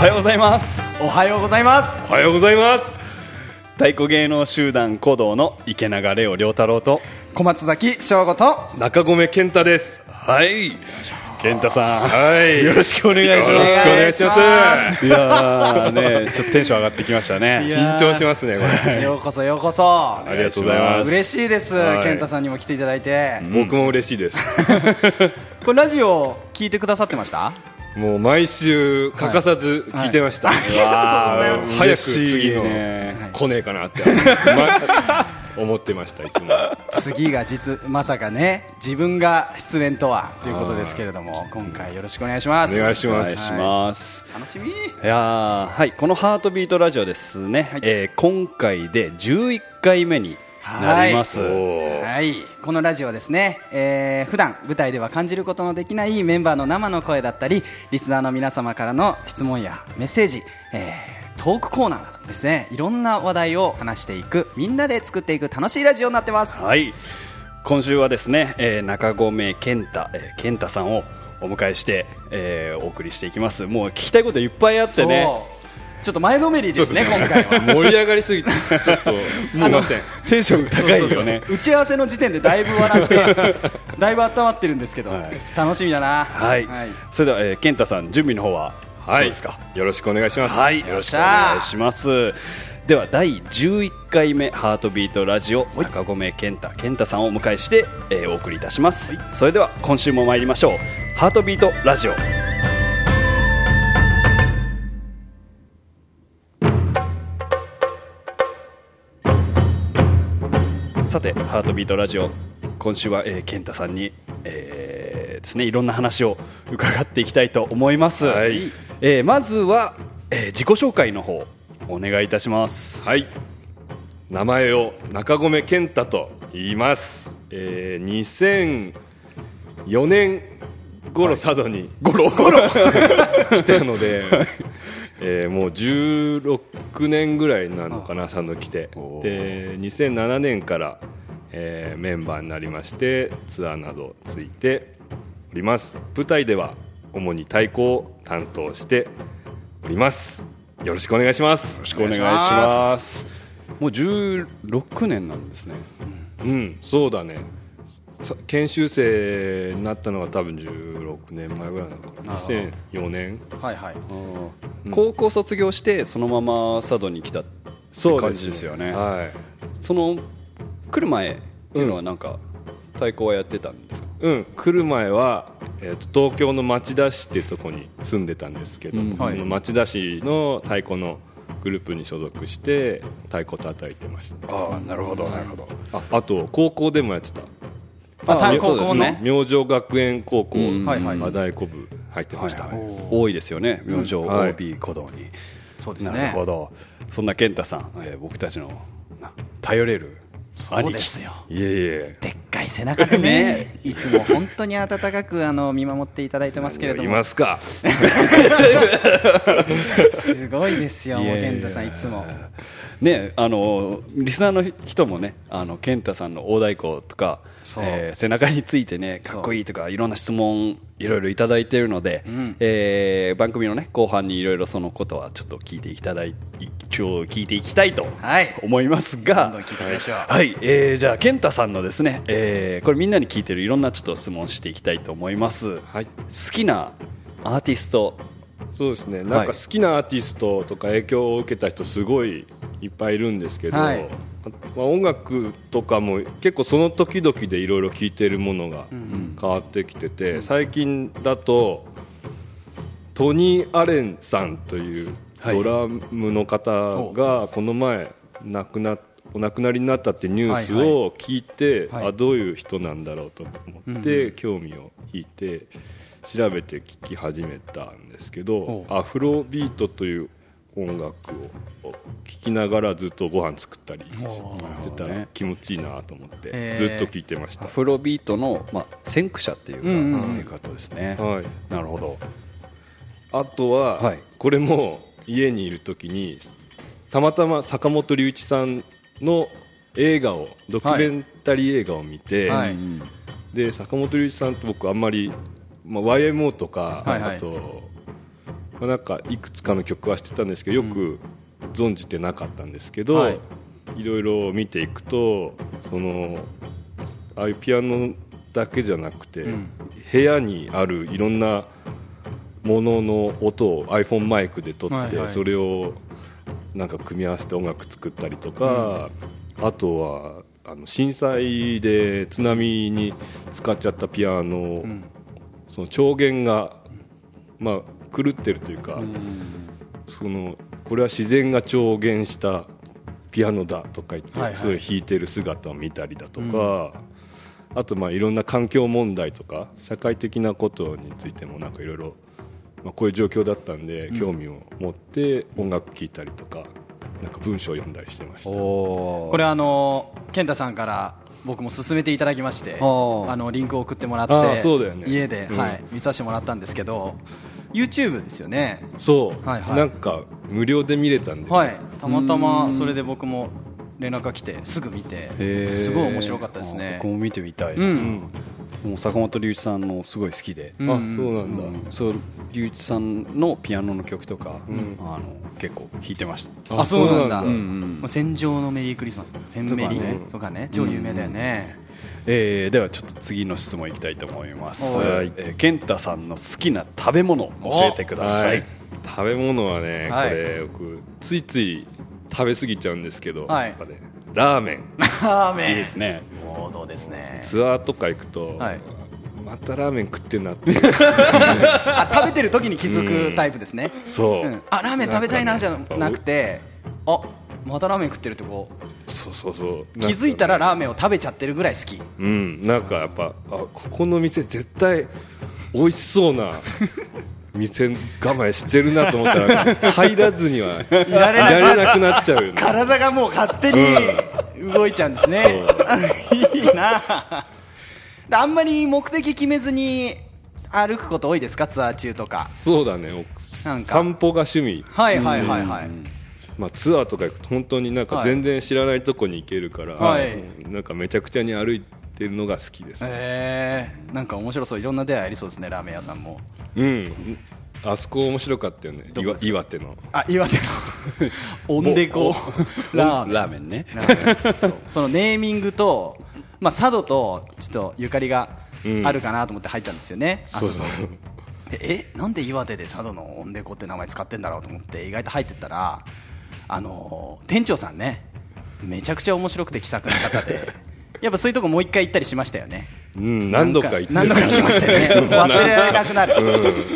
はようございます。おはようございます。おはようございます。太鼓芸能集団鼓動の池永レオ亮太郎と。小松崎翔吾と中込健太です。はい。健太さん。はい。よろしくお願いします。よろしくお願いします。いやーねちょっとテンション上がってきましたね。緊張しますねこれ。ようこそようこそ。ありがとうございます。嬉しいです、はい。健太さんにも来ていただいて、僕も嬉しいです。これラジオ聞いてくださってました？もう毎週欠かさず聞いてました、わー早く嬉しい次のね来ねえかなって、ま思ってましたいつも。次が実まさかね自分が出演とはということですけれども今回よろしくお願いします。お願いします。お願いします、楽しみ。いやーはい。このハートビートラジオですね、えー今回で11回目になります、はい、このラジオはですね、えー普段舞台では感じることのできないメンバーの生の声だったりリスナーの皆様からの質問やメッセージ、えートークコーナーですね。いろんな話題を話していくみんなで作っていく楽しいラジオになってます。はい。今週はですね、えー中込健太、えー健太さんをお迎えして、えーお送りしていきます。もう聞きたいこといっぱいあってねちょっと前のめりですね今回は。盛り上がりすぎてちょっと すいません。テンション高いよね。打ち合わせの時点でだいぶ笑って だいぶ温まってるんですけど、はい。楽しみだな。はい、それでは、えー、健太さん準備の方ははい。どうですか？よろしくお願いします。はい、よろしくお願いします。では第11回目ハートビートラジオ中込健太健太さんをお迎えして、えーお送りいたします、それでは今週も参りましょう。ハートビートラジオさてハートビートラジオ。今週は、えー、健太さんに、えーですねいろんな話を伺っていきたいと思います、はい。えーまずは、えー自己紹介の方お願いいたします。はい。名前を中込健太と言います、えー、2004年頃佐渡に、ゴロゴロ来たので、えーもう16年ぐらいなのかな佐渡来て。で2007年から、えーメンバーになりましてツアーなどついております。舞台では主に太鼓を担当しております。よろしくお願いします。よろしくお願いします。もう16年なんですね。うん、そうだね。さ研修生になったのが多分16年前ぐらいなのかな。2004年。はいはい。高校卒業してそのまま佐渡に来たって感じですよね。はい。その来る前っていうのはなんか太鼓はやってたんですか、うん、来る前は、えー、と東京の町田市っていうところに住んでたんですけど、うん。はい。その町田市の太鼓のグループに所属して太鼓叩いてました。ああなるほどなるほど。ああと高校でもやってた。あ太鼓そうです高校の？ね明星学園高校、うん。はいはい。和太鼓部入ってました。多いですよね。明星はい OB 鼓動に、なそうですね。るほど。そんな健太さん、えー僕たちのな頼れるそうですよ。いえいえ。でっかい背中でね。いつも本当に温かくあの見守っていただいてますけれどいもますか。すごいですよもう健太さんいつも。ねあのリスナーの人もねあの健太さんの大太鼓とか、えー背中についてねかっこいいとかいろんな質問いろいろいただいているので、ん。えー番組のね後半にいろいろそのことはちょっと聞いていただい一応聞いていきたいとはい。思いますが、どんどん聞いてみましょう。はい、えーじゃあ健太さんのですね、えーこれみんなに聞いてるいろんなちょっと質問していきたいと思います。はい。好きなアーティスト。そうですね。なんか好きなアーティストとか影響を受けた人すごいいっぱいいるんですけど、はいまあ、音楽とかも結構その時々でいろいろ聴いてるものが変わってきてて、最近だとトニー・アレンさんというはい。ドラムの方がこの前亡くなお亡くなりになったってニュースを聞いて、はい。あどういう人なんだろうと思って、興味を引いて調べて聴き始めたんですけどうアフロビートという音楽を聴きながらずっとご飯作ったりしてたら気持ちいいなと思ってずっと聴いてました。ア。フロビートの、まあ、先駆者っていうか、うんっていうことですね、はい。なるほど。あとは、はい。これも家にいる時にたまたま坂本龍一さんの映画をドキュメンタリー映画を見て、はい。うんで坂本龍一さんって僕あんまり、まあ、YMO とか、はいはい。あとまあ、なんかいくつかの曲はしてたんですけどよく存じてなかったんですけど、はい。い、ろいろ見ていくとそのああいうピアノだけじゃなくて、ん。部屋にあるいろんなものの音を iPhone マイクで撮って、はいはい。それをなんか組み合わせて音楽作ったりとか、あとはあの震災で津波に使っちゃったピアノ、ん。その調弦が、まあ、狂ってるというか、そのこれは自然が調弦したピアノだとか言って、はいはい。それを弾いてる姿を見たりだとか、あとまあいろんな環境問題とか社会的なことについてもなんかいろいろまあこういう状況だったんで興味を持って音楽聴いたりとかなんか文章を読んだりしてました。おこれあの健太さんから僕も勧めていただきましてあのリンクを送ってもらってそうだよね。家で、うん。はい、見させてもらったんですけど YouTube ですよね。そう、はいはい。なんか無料で見れたんで、はい。たまたまそれで僕も連絡が来てすぐ見てすごい面白かったですね。僕も見てみたい、うん。もう坂本龍一さんのすごい好きで、うん。あそうなんだ、うん。そう龍一さんのピアノの曲とか、あの結構弾いてました。あそうなんだ。そうなんだ。うんまあ戦場のメリークリスマスセンメリとかね。とかね。超有名だよねえーではちょっと次の質問いきたいと思います、はい。えー健太さんの好きな食べ物教えてください、はい。食べ物はね、はい。これ僕ついつい食べ過ぎちゃうんですけど、はい。やっぱねラーメン。ラーメン。いいですね。王道ですね。ツアーとか行くと、はい。またラーメン食ってんなって。あ食べてる時に気づくタイプですね。そう、うん。あラーメン食べたいなじゃなくてあまたラーメン食ってるってこうそうそうそう。気づいたらラーメンを食べちゃってるぐらい好き。うん。なんかやっぱあここの店絶対美味しそうな 店構えしてるなと思ったら入らずにはいられなくなっちゃういられなくなっちゃうよね。体がもう勝手に動いちゃうんですね、いいな。であんまり目的決めずに歩くこと多いですか？ツアー中とか。そうだね。なんか。散歩が趣味。はいはいはいはい、まあ、ツアーとか行くと本当になんか全然知らないとこに行けるから、はい。なんかめちゃくちゃに歩いてるのが好きです、えー、なんか面白そう。いろんな出会いありそうですねラーメン屋さんも。うん。あそこ面白かったよね。岩手の。あ岩手の。オンデコ。ラーメン。ラーメンね。そう。そのネーミングと、まあ、佐渡とちょっとゆかりがあるかなと思って入ったんですよね、あそう。そうえ？なんで岩手で佐渡のオンデコって名前使ってんだろうと思って意外と入ってったらあのー店長さんねめちゃくちゃ面白くて気さくな方で やっぱそういうとこもう一回行ったりしましたよね。うん、何度か行ってる。何度か行きましたよね 忘れられなくなる、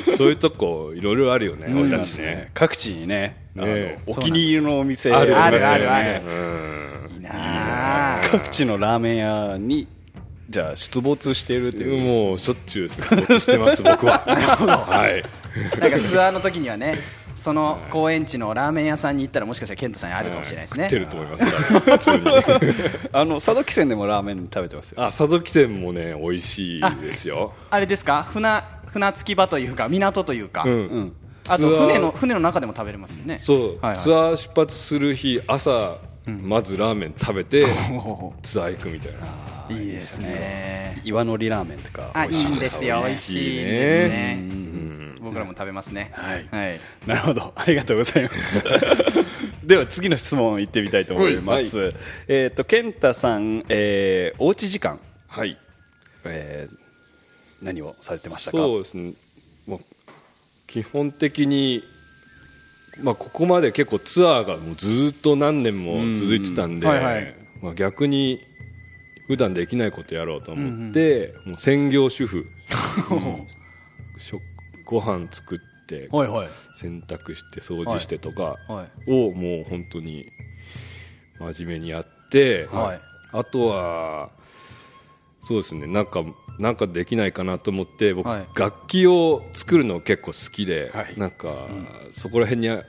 うん、そういうとこいろいろあるよね、あり俺たちねね。各地にねねお気に入りのお店。あるあるりますよねあるあるうん。いいなあ。各地のラーメン屋にじゃあ出没しているという。もうしょっちゅう出没してます僕は。はい。なんかツアーの時にはねその高円地のラーメン屋さんに行ったらもしかしたらケントさんにあるかもしれないですね、食ってると思い。ますあの佐渡汽船でもラーメン食べてますよ。あ佐渡汽船もね美味しいですよ。あれですか？船船着き場というか港というか、うん、うん。あと船の船の中でも食べれますよね。そう、はいはい。ツアー出発する日朝、まずラーメン食べて ツアー行くみたいな。いいですね。岩のりラーメンとかあいいんですよ。美味しいんですね。うん僕らも食べますね。はい。はい、なるほど。ありがとうございます。では次の質問行ってみたいと思います、えっ、と健太さん、えー、おうち時間、はい。えー、何をされてましたか？そうですね。もう基本的にまあここまで結構ツアーがもうずっと何年も続いてたんで、うん。はいはい。まあ、逆に普段できないことやろうと思って、もう専業主婦。食 ご飯作って洗濯して掃除してとかはい。をもう本当に真面目にやって、はい。あとはそうですねなんかなんかできないかなと思って僕、はい。楽器を作るの結構好きで、はい。なんか、そこら辺にあ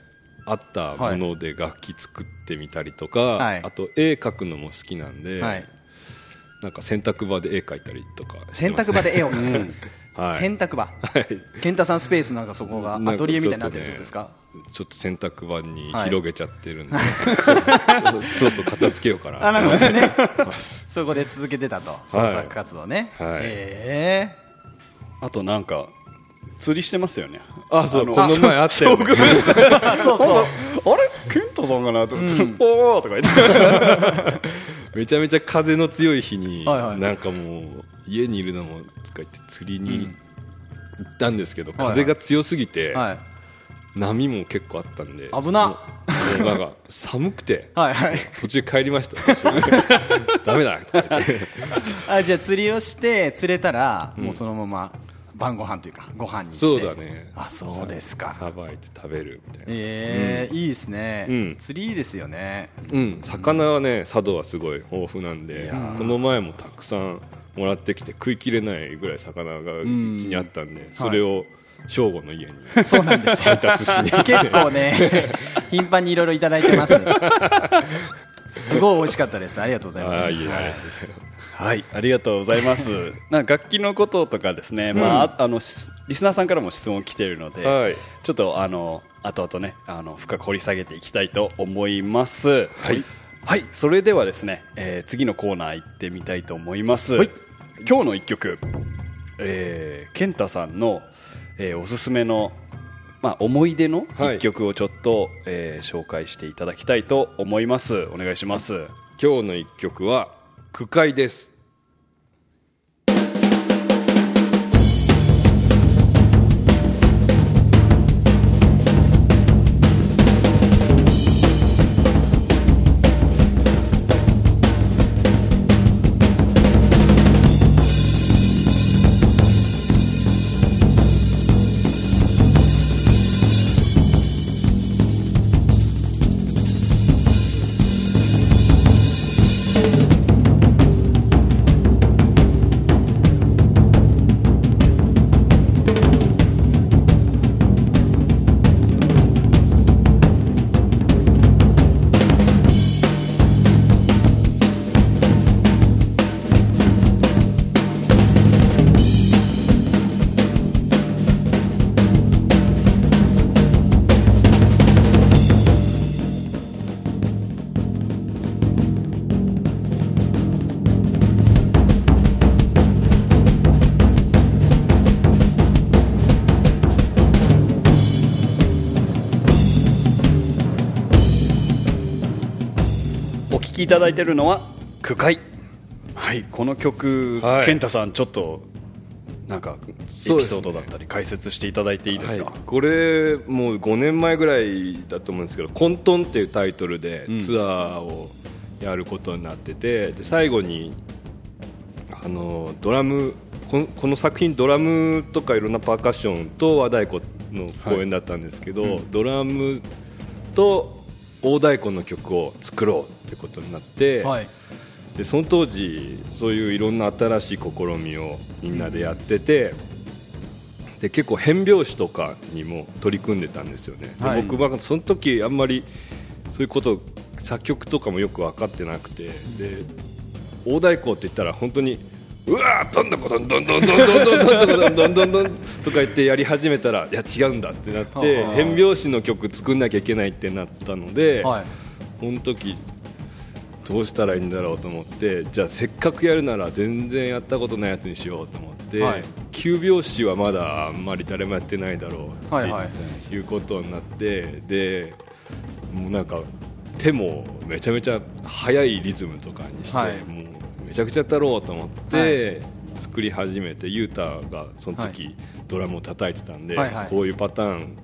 ったもので楽器作ってみたりとか、はい。あと絵描くのも好きなんで、はい。なんか洗濯場で絵描いたりとか洗濯場で絵を描く、はい。洗濯場。健太さんスペースなんかそこがアトリエみたいになってるってことですか？ちょっと洗濯場にはい。広げちゃってるんで、そうそうそう片付けようかな。あなるほどね。そこで続けてたと創作活動ね、はい。へえ。あとなんか釣りしてますよね。あそうのこの前あったよね。そうそうあれ健太さんかなと思って「おー」とか言って。めちゃめちゃ風の強い日に、はいはい。なんかもう家にいるのも使って釣りに行ったんですけど、風が強すぎて、はい。波も結構あったんで危な。なんか寒くて はいはい。途中帰りました。ダメだとか言って。あじゃあ釣りをして釣れたら、もうそのまま晩ご飯というかご飯にして。そうだね。あそうですか。さばいて食べるみたいな。ええいいですね、うん。釣りいいですよね。うん、魚はね佐渡はすごい豊富なんでこの前もたくさんもらってきて食いきれないぐらい魚がうちにあったんでそれを正吾の家にそうなんです。よ配達しに。結構ね 頻繁にいろいろいただいてます。すごい美味しかったです。ありがとうございます。ありがとうございます。はいありがとうございます。なんか楽器のこととかですね、まあああのしリスナーさんからも質問来ているので、はい。ちょっとあの後々ねあの深く掘り下げていきたいと思います。はい、はい、それではですね、えー次のコーナー行ってみたいと思います、今日の一曲、えー、健太さんの、えーおすすめのまあ、思い出の一曲をちょっと、えー紹介していただきたいと思います。お願いします。今日の一曲は「句会」ですただいているのは「句会」はいこの曲、はい。健太さんちょっとなんかエピソードだったり解説していただいていいですか、はい、これもう5年前ぐらいだと思うんですけど「混沌」っていうタイトルでツアーをやることになってて、で最後にあのドラムこのこの作品ドラムとかいろんなパーカッションと和太鼓の公演だったんですけど、ドラムと大太鼓の曲を作ろうってことになって、はい。でその当時そういういろんな新しい試みをみんなでやっててで結構変拍子とかにも取り組んでたんですよね、ではい。僕はその時あんまりそういうこと作曲とかもよく分かってなくてで大太鼓って言ったら本当にうわどんどんどんどんどんどんどんどんどんどんどんどんどんどんとか言ってやり始めたらいや違うんだってなって変拍子の曲作んなきゃいけないってなったので、はいこの時どうしたらいいんだろうと思ってじゃあせっかくやるなら全然やったことないやつにしようと思って、はい急拍子はまだあんまり誰もやってないだろうはいはいっていうことになってでもうなんか手もめちゃめちゃ速いリズムとかにして、はいもうめちゃくちゃやったろうと思って、作り始めてユータがその時、はドラムを叩いてたんで、はいはい。こういうパターン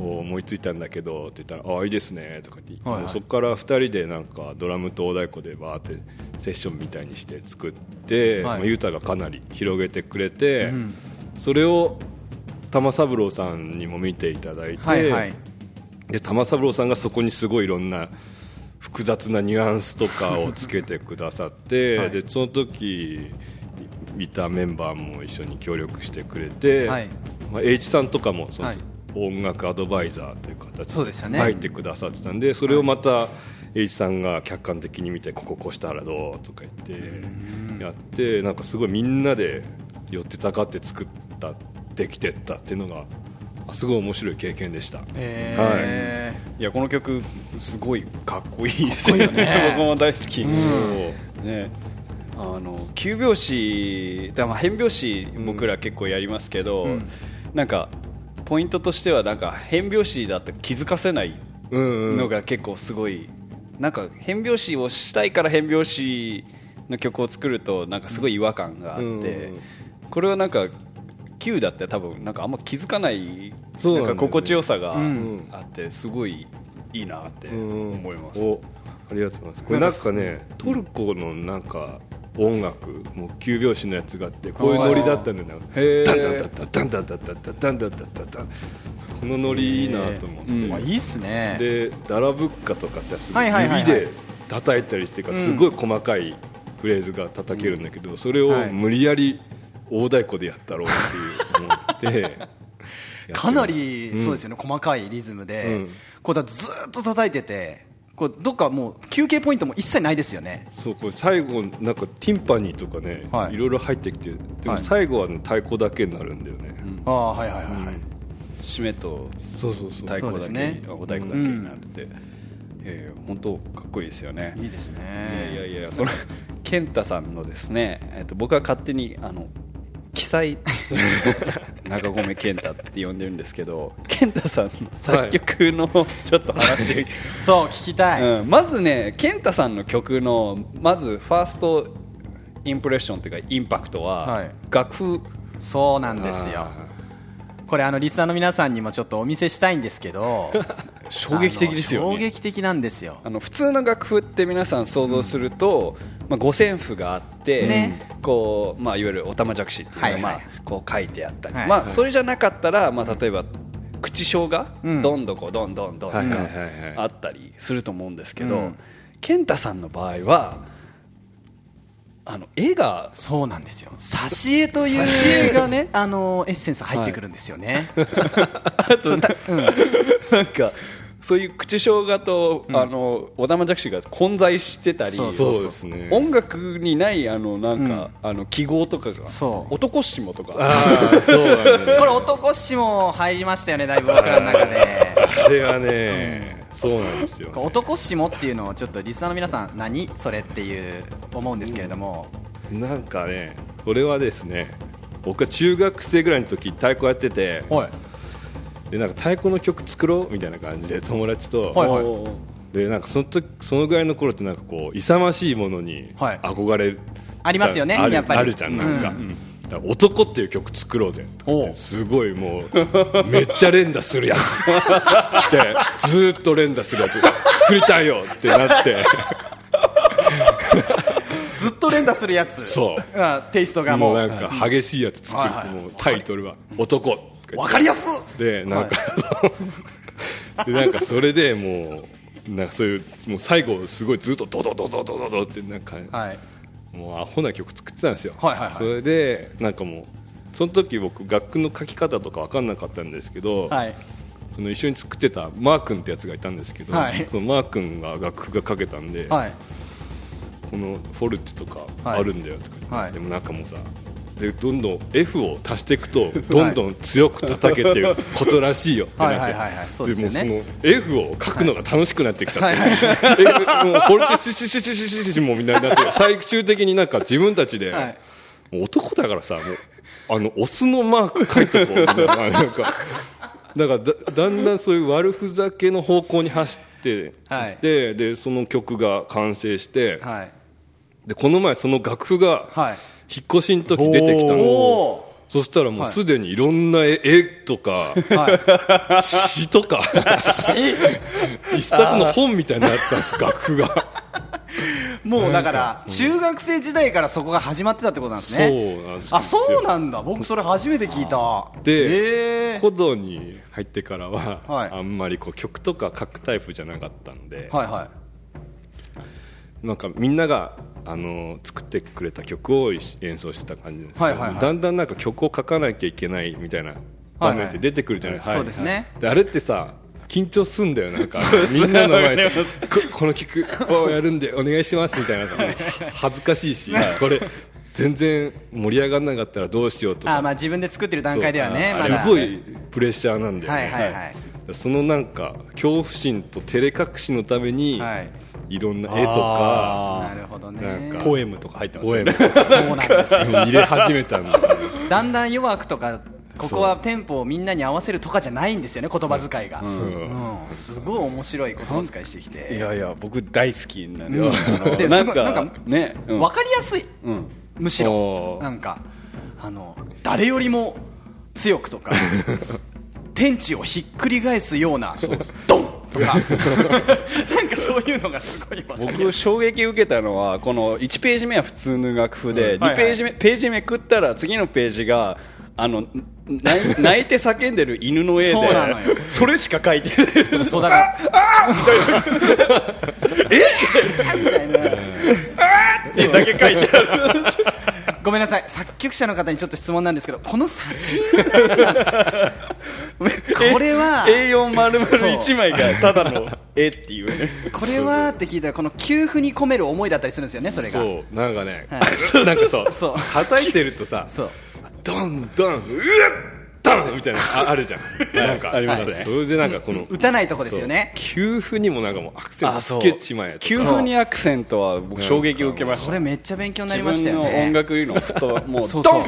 を思いついたんだけどって言ったら「ああいいですね」とかって、はいはい。もうそこから2人でなんかドラムと大太鼓でバーってセッションみたいにして作って、はい。まあ、ユータがかなり広げてくれて、うん。それを玉三郎さんにも見ていただいて、はいはい。で玉三郎さんがそこにすごいいろんな複雑なニュアンスとかをつけてくださって、はい。でその時いたメンバーも一緒に協力してくれて、はい。まあ、H さんとかもその、はい。音楽アドバイザーという形で入ってくださってたんでそれをまた H さんが客観的に見てこここうしたらどうとか言ってやってなんかすごいみんなで寄ってたかって作ったできてったっていうのがあすごい面白い経験でした。えい。やこの曲すごいかっこいいです。よかっこいいよね。僕も大好き、ん。ね。あの急拍子だまあ変拍子僕ら結構やりますけど、うん。なんかポイントとしてはなんか変拍子だって気づかせないのが結構すごい。なんか変拍子をしたいから変拍子の曲を作るとなんかすごい違和感があって、うん。これはなんか Q だって多分なんかあんま気づかないそうなんか心地よさがん。あってすごいいいなってうん。思います。おありがとうございます。これなんかねトルコのなんか音楽もう急拍子のやつがあってこういうノリだったんだよダンダンダンダンダンダンダンダンダンダンダンダンダンこのノリいいなと思って、うんまあいいっすねでダラブッカとかってすごい指で叩いたりしてからすごい細かいフレーズが叩けるんだけどそれを無理やり大太鼓でやったろうっていう思って かなりそうですよね、細かいリズムで、うん。こうだずーっと叩いててこうどっかもう休憩ポイントも一切ないですよね。そうこれ最後なんかティンパニーとかね、はい。い、ろいろ入ってきてでもはい。最後は、ね、太鼓だけになるんだよね、ああはいはいはい、はい。締めとそうそうそう太鼓だけお太鼓だけになって、えー本当かっこいいですよね。いいですね。いやいやいやその健太さんのですね、えっと僕は勝手にあの記載。中込健太って呼んでるんですけど健太さんの作曲のちょっと話、そう聞きたい、うん、まずね健太さんの曲のまずファーストインプレッションというかインパクトは、はい。楽譜。そうなんですよ。これあのリスナーの皆さんにもちょっとお見せしたいんですけど 衝撃的ですよあの衝ね撃的なんですよ。あの普通の楽譜って皆さん想像すると、まあ、五線譜があって、ね。こうまあ、いわゆるおたまじゃくしっていうのが、はいはい。まあ、こう書いてあったり、はいまあ、それじゃなかったら、まあ、例えば口章がうん。どんどこどんどんどんとかはいはいはいはい。あったりすると思うんですけど、うん。健太さんの場合はあの絵がそうなんですよ。挿絵という挿絵がねあのエッセンス入ってくるんですよね、あとななんかそういう口章画と、あのおたまじゃくしが混在してたりそうそうですね。音楽にないあのなんか、あの記号とかがそう。男下とか。ああそね。これ男詞も入りましたよねだいぶ僕らの中で。あれはね、そうなんですよ、ね、男詞もっていうのをちょっとリスナーの皆さん何それっていう思うんですけれども、なんかねこれはですね僕は中学生ぐらいの時太鼓やっててはいでなんか太鼓の曲作ろうみたいな感じで 友達と、はいはい。でなんかその時そのぐらいの頃ってなんかこう勇ましいものにはい。憧れる、ありますよねやっぱり。あるじゃんなんか,、うん。だから男っていう曲作ろうぜすごいもうめっちゃ連打するやつ。ってずーっと連打するやつ。作りたいよってなって。ずっと連打するやつ。そう。あテイストがもう。もうなんか激しいやつ作る。はいはい。もうタイトルは「男」わかりやすっ！でなんか、でなんかそれでもうなんかそういうもう最後すごいずっとドドドドドドドってなんか、はい。もうアホな曲作ってたんですよ、はいはいはい。それでなんかもうその時僕楽譜の書き方とか分かんなかったんですけど、はい。その一緒に作ってたマー君ってやつがいたんですけど、はい。そのマー君が楽譜が書けたんで、はい。このフォルテとかはいあるんだよとかはい。でもなんかもうさでどんどん F を足していくと どんどん強く叩けっていう ことらしいよってなってでもうその F を書くのが楽しくなってきちゃって、F もうフォルテシシシシシシシもうみんなになって最終的になんか自分たちで、男だからさもうあのオスのマーク書いとこうみたいななんかだからだだんだんそういう悪ふざけの方向に走ってはいででその曲が完成して、はいでこの前その楽譜がはい引っ越しの時出てきたんですよ。おそしたらもうすでにいろんな絵絵とかーはい。詩とか一冊の本みたいになってたんです楽譜が。もうだから中学生時代からそこが始まってたってことなんですそうねなんですよ。あそうなんだ。僕それ初めて聞いた。で、えー。古道に入ってからは、はい。あんまりこう曲とか書くタイプじゃなかったんで、はいはなんかみんながあの作ってくれた曲を演奏してた感じです。けど、はいはいはい。だんだんなんか曲を書かなきゃいけないみたいな場面って出てくるじゃないですか、はいはいそうですね。であれってさ緊張すんだよなんか。みんなの前で。ここの曲をやるんでお願いしますみたいなさ。恥ずかしいし これ全然盛り上がらなかったらどうしようとか。あまあ自分で作ってる段階ではねすごいプレッシャーなんだよね、はいはいはい。そのなんか恐怖心と照れ隠しのために、はいい、ろんな絵とかなるほどね。なんかポエムとか入ってますポエよねム。そうなんですよ。入れ始めたんだだんだん弱くとかここはテンポをみんなに合わせるとかじゃないんですよね言葉遣いが、そう。うん。すごい面白い言葉遣いしてきて。いやいや僕大好きなんうん。ですよんかなんかね、うん。分かりやすい。うん。むしろ。なんかあの誰よりも強くとか 天地をひっくり返すようなドンとか。なんかそういうのがすごい僕衝撃受けたのはこの1ページ目は普通の楽譜で、うん。はいはい。2ページ目ページめくったら次のページがあの 泣いて叫んでる犬の絵でそれしか書いてない。そうだから。えみたいな。絵だけ書いてあるごめんなさい。作曲者の方にちょっと質問なんですけどこの写真 これは A4 丸々1枚がただの絵っていう。ねこれはって聞いたらこの給付に込める思いだったりするんですよねそれが。そう。なんかね、は なんかそう。そう。叩いてるとさそう。ドンドンうわっドンみたいなああるじゃん。なんかありますね。それでなんかこの打たないとこですよね。給付にもなんかもうアクセントつあそう。けちまえと給付にアクセントは僕衝撃を受けました。それめっちゃ勉強になり自分ましたよね。の音楽理論ふともう そうそう。ドン。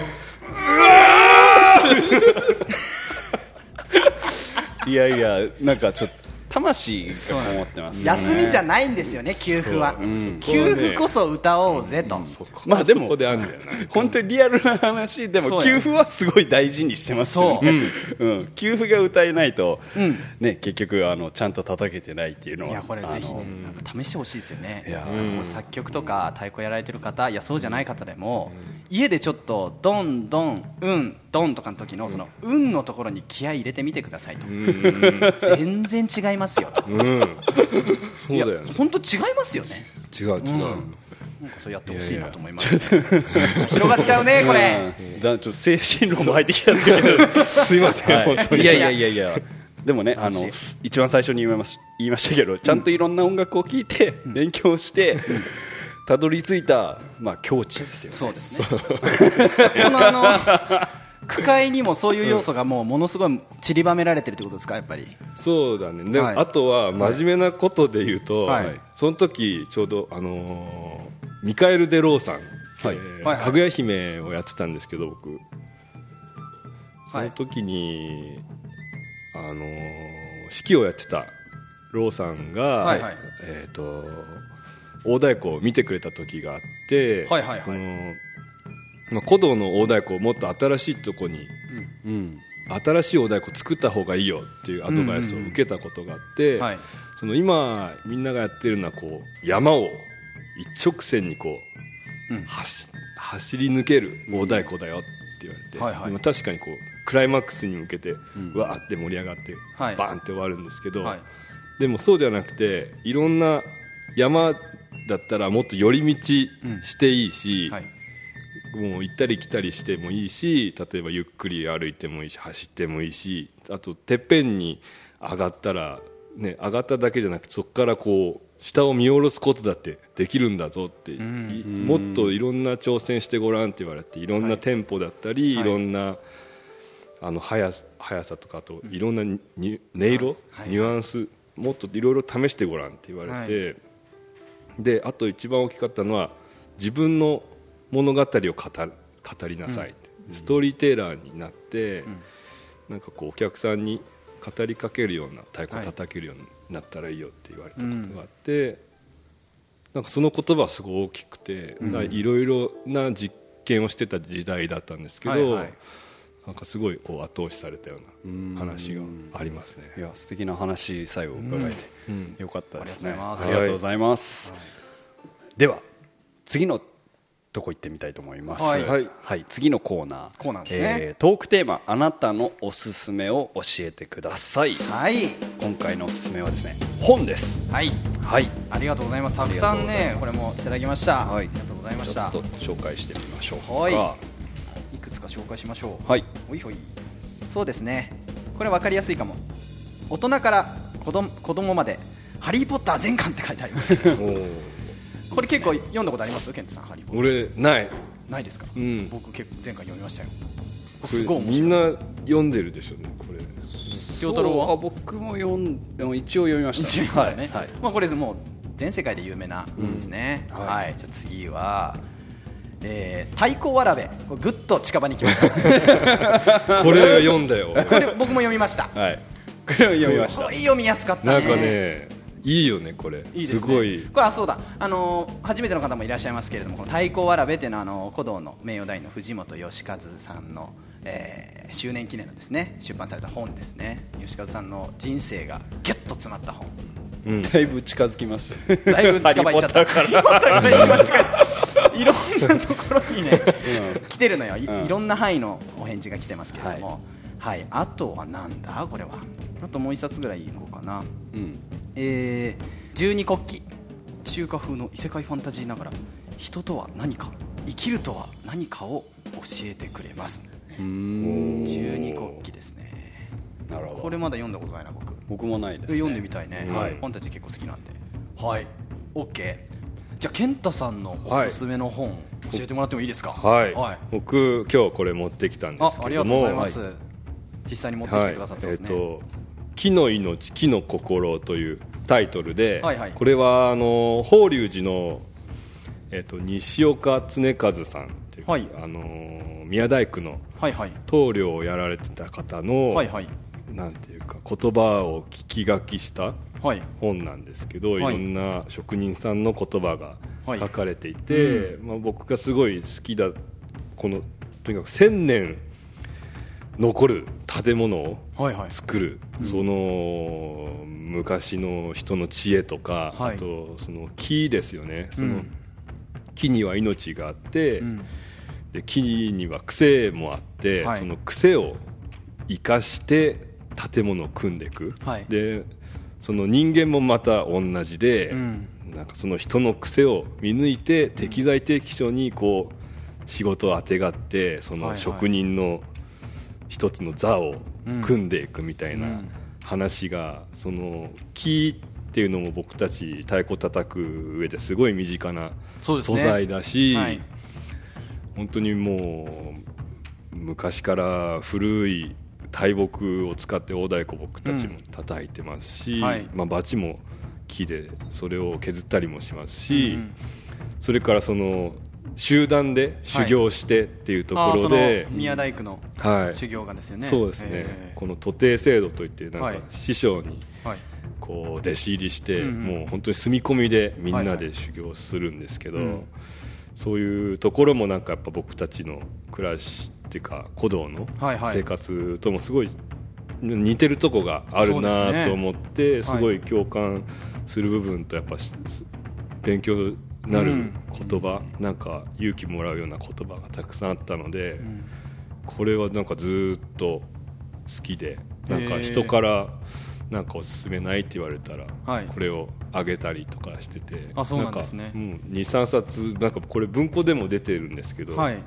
いやいやなんかちょっと魂がこもってますね。休みじゃないんですよね給付は。う。ん。給付こそ歌おうぜと。そこまあでもそこであんだよな。本当にリアルな話でも給付はすごい大事にしてますよね。う。ん。給付が歌えないとうん。ね結局あのちゃんと叩けてないっていうのはいやこれぜひあのねなんか試してほしいですよね。いや。もう作曲とか太鼓やられてる方いやそうじゃない方でも家でちょっとドンドンうんドンとかの時のその運のところに気合い入れてみてくださいと。全然違いますよ。とうん。そうだよね。本当違いますよね。違う違う、なんかそうやってほしいなと思います。広がっちゃうねこれ。うんじゃあちょっと精神論も入ってきたんで。すけどすいません、はい。本当に。いやいやいやいや。でもねあの一番最初に言いまし言いましたけどちゃんといろんな音楽を聴いて勉強してたどり着いたまあ境地ですよね。そうですね。このあの句会にもそういう要素がもうものすごい散りばめられてるってことですかやっぱり。そうだね。で、はい。あとは真面目なことで言うと、はい。その時ちょうど、あのーミカエル・デローさん、はい。えーかぐや姫をやってたんですけど僕。そはい。の時に、あのー指揮をやってたローさんが、はいはい。えー、と大太鼓を見てくれた時があって、はいはいはい。このまあ、古道の大太鼓をもっと新しいとこにうん。新しいお太鼓作った方がいいよっていうアドバイスを受けたことがあって、はい。その今みんながやってるのはこう山を一直線にこう、うん。走走り抜ける大太鼓だよって言われて、はいはい。でも確かにこうクライマックスに向けて、わーって盛り上がって、はい。バーンって終わるんですけど、はい。でもそうではなくていろんな山だったらもっと寄り道していいし、はいもう行ったり来たりしてもいいし例えばゆっくり歩いてもいいし走ってもいいしあとてっぺんに上がったら、ね、上がっただけじゃなくてそこからこう下を見下ろすことだってできるんだぞって、いもっといろんな挑戦してごらんって言われてい。ろんなテンポだったり、はい。い、ろんなあの速さ速さとかあといろんなにに音色、はい。ニュアンスもっといろいろ試してごらんって言われて。であと一番大きかったのは自分の物語を語る語りなさい、ストーリーテイラーになって、なんかこうお客さんに語りかけるような太鼓を叩けるようになったらいいよって言われたことがあって、なんかその言葉はすごい大きくていろいろな実験をしてた時代だったんですけど、はいはい。なんかすごいこう後押しされたような話がありますね。いや素敵な話最後伺えて、うん。よかったですね。あありがとうございます、では次のとこ行ってみたいと思います。はい。はい。次のコーナー。コーナーですね。えートークテーマあなたのおすすめを教えてください。はい。今回のおすすめはですね本です。はい。はい。ありがとうございます。たくさんねこれもいただきました。はい。ありがとうございましちょたっと紹介してみましょうか。はい。いくつか紹介しましょう。はい。ほいほい。そうですね。これ分かりやすいかも。大人から子供子供まで「ハリー・ポッター全巻」って書いてあります。おーこれ結構読んだことあります？ケントさん「ハリー・ポッタ俺ない。ー」ないですか、うん。僕結構前回読みましたよ。こすごいみんな読んでるでしょ？うねこれ。京太郎は？僕も読んでも一応読みました。ね、はい。はい。まあ、これもう全世界で有名な本ですね、うんはい。はい。じゃあ次はえー、太鼓わらべ。ぐっと近場に来ました。これ読んだよ。これ僕も読みました。はい。これを読みました。すごい読みやすかったね。なんかねいいよねこれ。いいですね。ごい。これあそうだ。あのー初めての方もいらっしゃいますけれどもこの太鼓わらべっていうのはあの古道の名誉大の藤本義和さんの、えー周年記念のですね出版された本ですね。義和さんの人生がギュッと詰まった本。うん。だいぶ近づきました だいぶ近場行っちゃった。ハリーポッターから。一番近い。いろんなところにね、来てるのよ。い,、うん。ろんな範囲のお返事が来てますけれども。はい、あとはなんだ？これは。あともう一冊ぐらいいこうかな。うん。えー、十二国旗。中華風の異世界ファンタジーながら人とは何か生きるとは何かを教えてくれます。うーん。十二国旗ですね。なるほど。これまだ読んだことないな僕。僕もないです、ね、読んでみたいね、はい。ファンタジー結構好きなんで。はい。OK じゃあ健太さんのおすすめの本、教えてもらってもいいですか？はい、はい、僕今日これ持ってきたんであすけども。ありがとうございます、実際に持ってきてくださってますね、はい、えっ、と「木の命木の心」というタイトルで、はいはい。これはあの法隆寺の、えっと西岡恒和さんっていう、はい。あの宮大工のはいはい。棟梁をやられてた方の、はいはい。なんていうか言葉を聞き書きしたはい。本なんですけど、はい。い、ろんな職人さんの言葉がはい。書かれていて、まあ、僕がすごい好きだこのとにかく1000年残る建物をはいはい。作る、その昔の人の知恵とか、はい。あとその木ですよね。その、うん木には命があって、うん。で木には癖もあって、はい。その癖を生かして建物を組んでいく、はい。でその人間もまた同じで、うん。なんかその人の癖を見抜いて適材適所にこう仕事をあてがってそのはいはい。職人の一つの座を組んでいくみたいなうん。話が、その木っていうのも僕たち太鼓叩く上ですごい身近な素材だし、はい。本当にもう昔から古い大木を使って大太鼓僕たちも叩いてますし、うん。はい。まあ、バチも木でそれを削ったりもしますし、うん。それからその集団で修行してっていうところで宮大工のはい。修行がですよね、そうですね、えー。この徒弟制度といってなんはい。か師匠にはい。こう弟子入りして、もう本当に住み込みでみんないで修行するんですけど、うん。そういうところもなんかやっぱ僕たちの暮らしっていうか古道の生活ともすごい似てるとこがあるなと思ってす,、はいごい共感する部分とやっぱし勉強になる言葉、なんか勇気もらうような言葉がたくさんあったので、ん。これはなんかずっと好きでなんか人からなんかおすすめないって言われたら、はい。これをあげたりとかしててあそうなんですね。かうん、23冊なんかこれ文庫でも出てるんですけど、はい。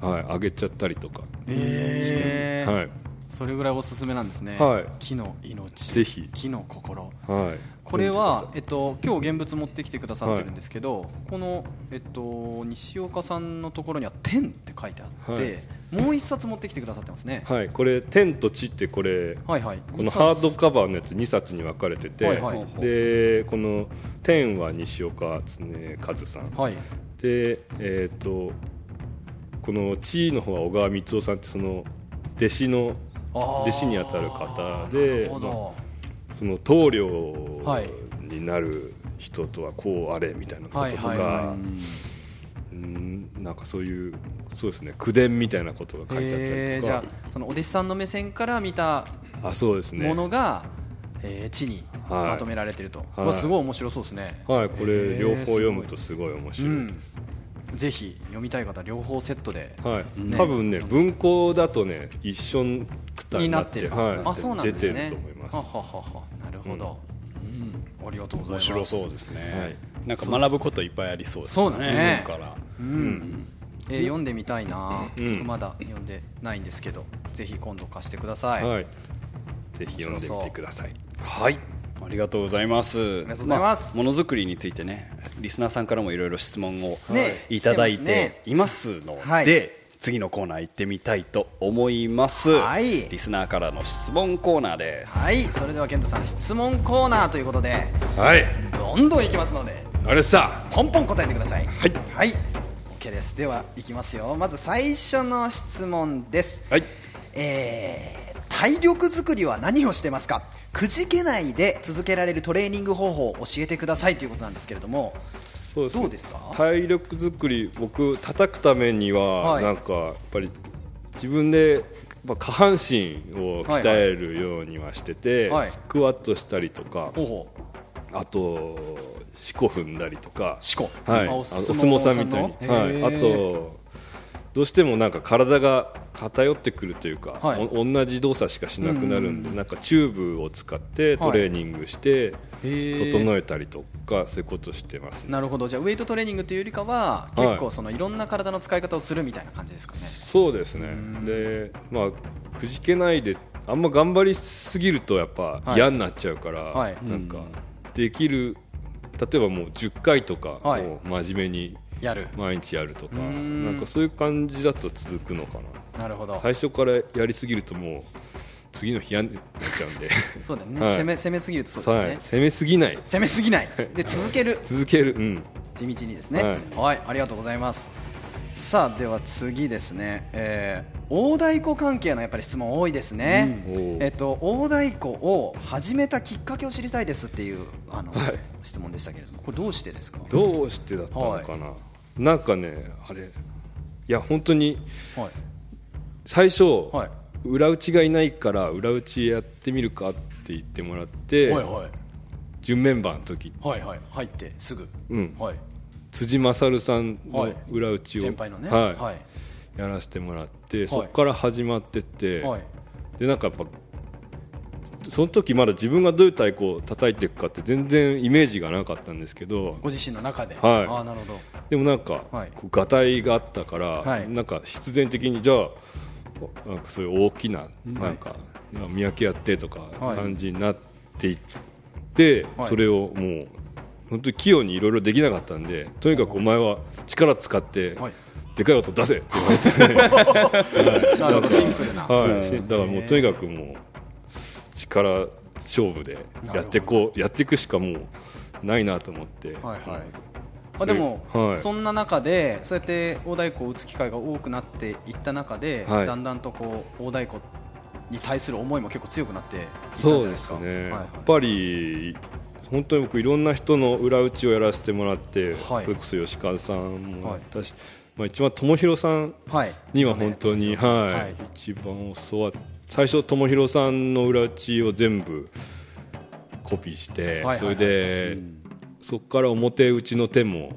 はい、あげちゃったりとかえー。はいそれぐらいおすすめなんですね、はい。木の命。ぜひ。木の心。はい。これはえっと、今日現物持ってきてくださってるんですけど、この、えっと、西岡さんのところには「天」って書いてあって、もう一冊持ってきてくださってますね、はい、これ「天と地」ってこれはいはい。このハードカバーのやつ2冊に分かれてて、はいはい。でこの「天」は西岡恒和さん。はい。でえっ、とこの地の方は小川光夫さんってその弟子の弟子にあたる方なでその棟梁はいになる人とはこうあれみたいなこととか、はいはいはうんなんかそういうそうですね口伝みたいなことが書いてあったえーじゃりとか、あそのお弟子さんの目線から見たあそうですね。ものが、えー地にはい。まとめられてると、はい。すごい面白そうですね。はいこれ両方読むとすすごい面白いです、うんぜひ読みたい方両方セットで。はい。ね。多分ね文庫だとね一緒にくたになっててになっる、はい、あそうなんです出てねると思います。はははは。なるほど、うん。ありがとうござい面ます。白そうですね、はい。なんか学ぶこといっぱいありそうですそうだね。本からうん。えー読んでみたいな、うん。僕まだ読んでないんですけどぜひ今度貸してください、はい。ぜひ読んでみてください。はいありがとうございます。ありがとうございます。ものづくりについてねリスナーさんからもいろいろ質問をねいただい来ていますので、はい。次のコーナー行ってみたいと思います、はい。リスナーからの質問コーナーです。はい。それでは健太さん質問コーナーということではい。どんどんいきますのであれさ。ポンポン答えてください。はい。はい。OK OK です。ではいきますよ。まず最初の質問です。はい。えー体力作りは何をしてますか？くじけないで続けられるトレーニング方法を教えてくださいということなんですけれどもそうですね。どうですか？体力作り僕叩くためには、はい。なんかやっぱり自分でやっぱ下半身を鍛えるようにはしてて、はい。スクワットしたりとか、ほうほう。あと四股踏んだりとかはい、お相相撲撲さんみたいに、はい、あとどうしてもなんか体が偏ってくるというか、はい。お同じ動作しかしなくなるんで、なんかチューブを使ってトレーニングして、ー。整えたりとかそういうことしてますね。なるほど。じゃあウェイトトレーニングというよりかははい。結構そのいろんな体の使い方をするみたいな感じですかね。そうですね。でまあくじけないであんま頑張りすぎるとやっぱはい。嫌になっちゃうから、はい。なんかできる例えばもう10回とか真面目にやる。毎日やるとか、ん。なんかそういう感じだと続くのかな。なるほど。最初からやりすぎるともう次の日嫌になっちゃうんで。そうだよね、はい。攻め攻めすぎるとそうですよね、はい、攻めすぎない。攻めすぎない。で続ける。続ける。うん。地道にですね。は、はいい。ありがとうございますさあでは次ですね、えー大太鼓関係のやっぱり質問多いですね、うんえっと大太鼓を始めたきっかけを知りたいですっていうあの、はい。質問でしたけれども。これどうしてですか？どうしてだったのかな、なんかねあれいや本当にはい。最初、はい。裏打ちがいないから裏打ちやってみるかって言ってもらって、はいはい。準メンバーの時。はいはい。入ってすぐ、うん。はい辻勝さんのはい。裏打ちを、先輩のね。はい。はい。やらせてもらって、そこから始まってって、はい。でなんかやっぱその時まだ自分がどういう太鼓を叩いていくかって全然イメージがなかったんですけどご自身の中で、はい。ああなるほど。でもなんか、はい。がたいがあったから、はい。なんか必然的にじゃあなんかそういう大きななんか、三宅やってとかはい。感じになっていって、はい。それをもう本当に器用にいろいろできなかったんでとにかくお前は力使って、はい。でかい音出せって言われて、なるほど。シンプルな、はい、しだからもうとにかくもう力勝負でやってこうやっていくしかもうないなと思って、はいはい。あでも、はい。そんな中でそうやって大太鼓を打つ機会が多くなっていった中で、はい。だんだんとこう大太鼓に対する思いも結構強くなっていったんじそうゃないですすね、はいはい。やっぱり本当に僕いろんな人の裏打ちをやらせてもらって、はい。それこそ吉川さんもあったし、まあ、一番友弘さんはいには本当に、はい。はい。一番教わっ最初友弘さんの裏打ちを全部コピーして、はいはいはい。それで、そこから表打ちの手も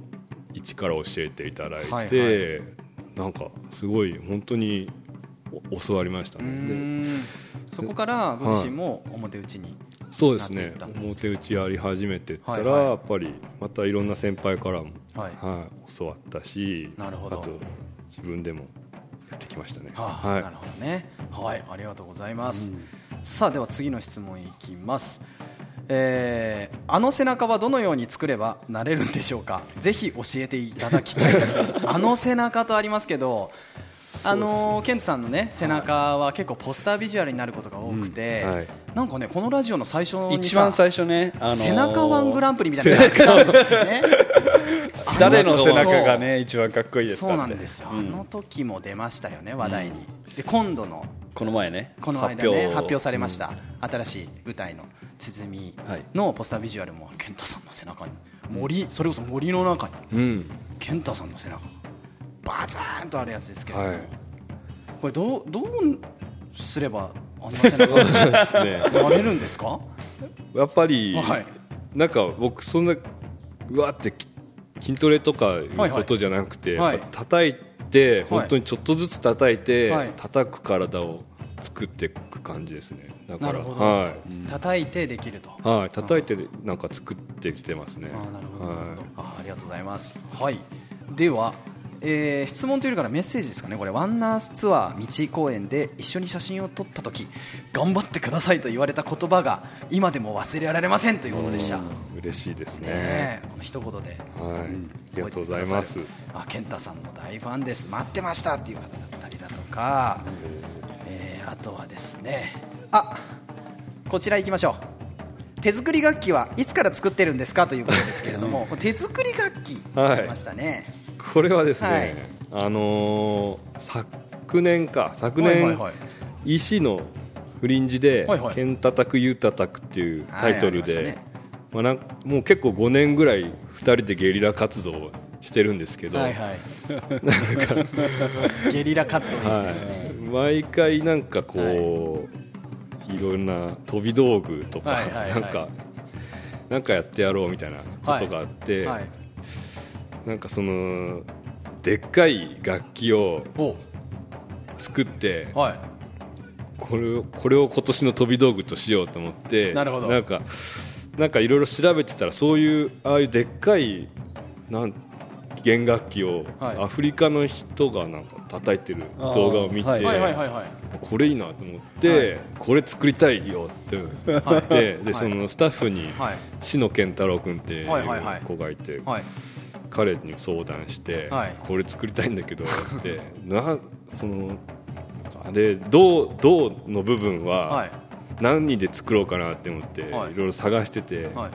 一から教えていただいて、はいなんかすごい本当にお教わりましたね。そこからご自身も表打ちに、そうですね。表打ちやり始めてったら、はいはい。やっぱりまたいろんな先輩からも、はい。はい教わったしなるほど。あと自分でもやってきましたね。はあはい。なるほどね。はいありがとうございます、さあでは次の質問いきます。えーあの背中はどのように作ればなれるんでしょうか？ぜひ教えていただきたいです。あの背中とありますけどあのーケントさんのね背中は結構ポスタービジュアルになることが多くて、うん。はい。なんかねこのラジオの最初にさ一番最初ね、あのー背中ワングランプリみたいなのたんですよね。誰の背中がね一番かっこいいですかそうなんですよ、うん。あの時も出ましたよね話題に、で今度のこの前ねこの間ね発表されました、新しい舞台の鼓はい。のポスタービジュアルも健太さんの背中に。森それこそ森の中に。うん。健太さんの背中。がバツーンとあるやつですけれども、はい。これどうどうすればあんな背中そうにですねな れるんですか？やっぱり、はい。なんか僕そんなうわってき筋トレとかいうことじゃなくて、はいはい。叩いて、はい。本当にちょっとずつ叩いて、はい。叩く体を作っていく感じですね。だからはい。叩いてできると。はい、叩いてなんか作ってきてますね。あーなるほど、はあーありがとうございます。はい。では、えー質問というよりからメッセージですかね。これワンナースツアー道公園で一緒に写真を撮った時、頑張ってくださいと言われた言葉が今でも忘れられませんということでした。嬉しいですね。え、この一言で。はい、ありがとうございます。あ、健太さんの大ファンです。待ってましたっていう方だったりだとか、えーあとはですね、あ、こちら行きましょう。手作り楽器はいつから作ってるんですかということですけれども、手作り楽器はいありましたね。これはですね、はい。あのー昨年か昨年、はいはいはい。石のフリンジではいはい「剣叩くゆう叩く」っていうタイトルで、はいありまあ、なんもう結構5年ぐらい2人でゲリラ活動をしてるんですけど、はいはい。ゲリラ活動いいですね、毎回なんかこう、い、ろんな飛び道具とか、はいはいはい。なんかなんかやってやろうみたいなことがあって、はいなんかそのでっかい楽器をお。作ってはい。これをこれを今年の飛び道具としようと思ってなるほど。んかなんかいろいろ調べてたらそういうああいうでっかいなん弦楽器をはい。アフリカの人がなんか叩いてる動画を見て、はいはいこれいいなと思って、これ作りたいよって言って、でそのスタッフにはい。篠健太郎君っていう子がいて、はい彼に相談して、はい。これ作りたいんだけどって なそのあれ銅銅の部分ははい。何で作ろうかなって思って、はい。い、ろいろ探してて、はい。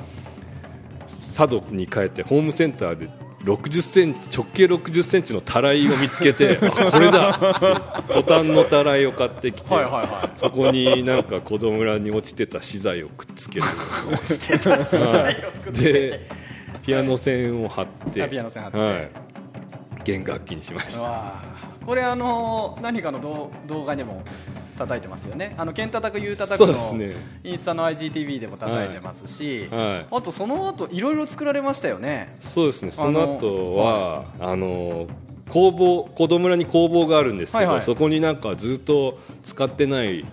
佐渡に帰ってホームセンターで60センチ直径60センチのたらいを見つけて あこれだ。ってトタンのたらいを買ってきて、はいはいはい。そこになんか子供らに落ちてた資材をくっつける捨てた資材をくっつけて。でピアノ線を張って。あピアノ線張って。はい、弦楽器にしました。これあの何かの動動画でも叩いてますよね。あの剣叩くゆう叩くのね。インスタの IGTV でも叩いてますし、はい。あとその後いろいろ作られましたよね。そうですね。その後はあの工房子供らに工房があるんですけど、はいはい。そこになんかずっと使ってない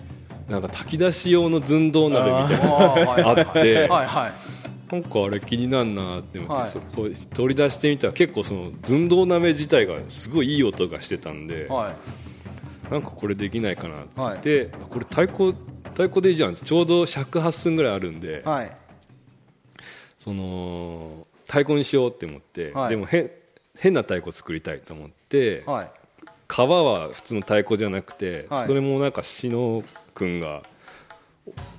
なんか炊き出し用の寸胴鍋みたいなのがあってはいはいなんかあれ気になるなって思って、はい。そこ取り出してみたら結構その寸胴鍋自体がすごいいい音がしてたんで、はい。なんかこれできないかなって、でこれ太鼓太鼓でいいじゃんちょうど尺8寸ぐらいあるんで、はい。その太鼓にしようって思って、はい。でもへ変な太鼓作りたいと思って、はい。皮は普通の太鼓じゃなくて、はい。それもなんか篠君が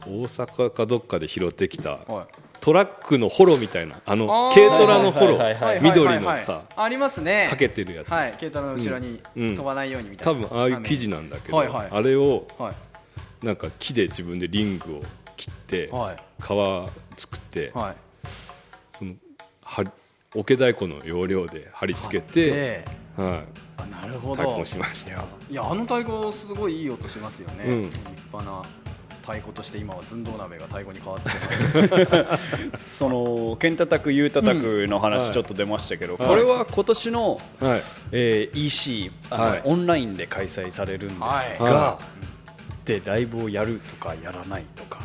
大阪かどっかで拾ってきたはいトラックのホロみたいなあの軽トラのホロ緑のさありますね。かけてるやつ、はい。軽トラの後ろにうん。うん飛ばないようにみたいな、多分ああいう生地なんだけど、はいはい。あれをはい。なんか木で自分でリングを切って、はい。皮作って、はい。そのは桶太鼓の要領で貼り付けて、ではい、あなるほど。太鼓をしましたよ。いやあの太鼓すごいいい音しますよね、うん。立派な太鼓として今は寸胴鍋が太鼓に変わって その剣叩くゆう叩くのはい話ちょっと出ましたけど、はい。これは今年の、はい。えー EC あの、はい。オンラインで開催されるんですが、はでライブをやるとかやらないとか。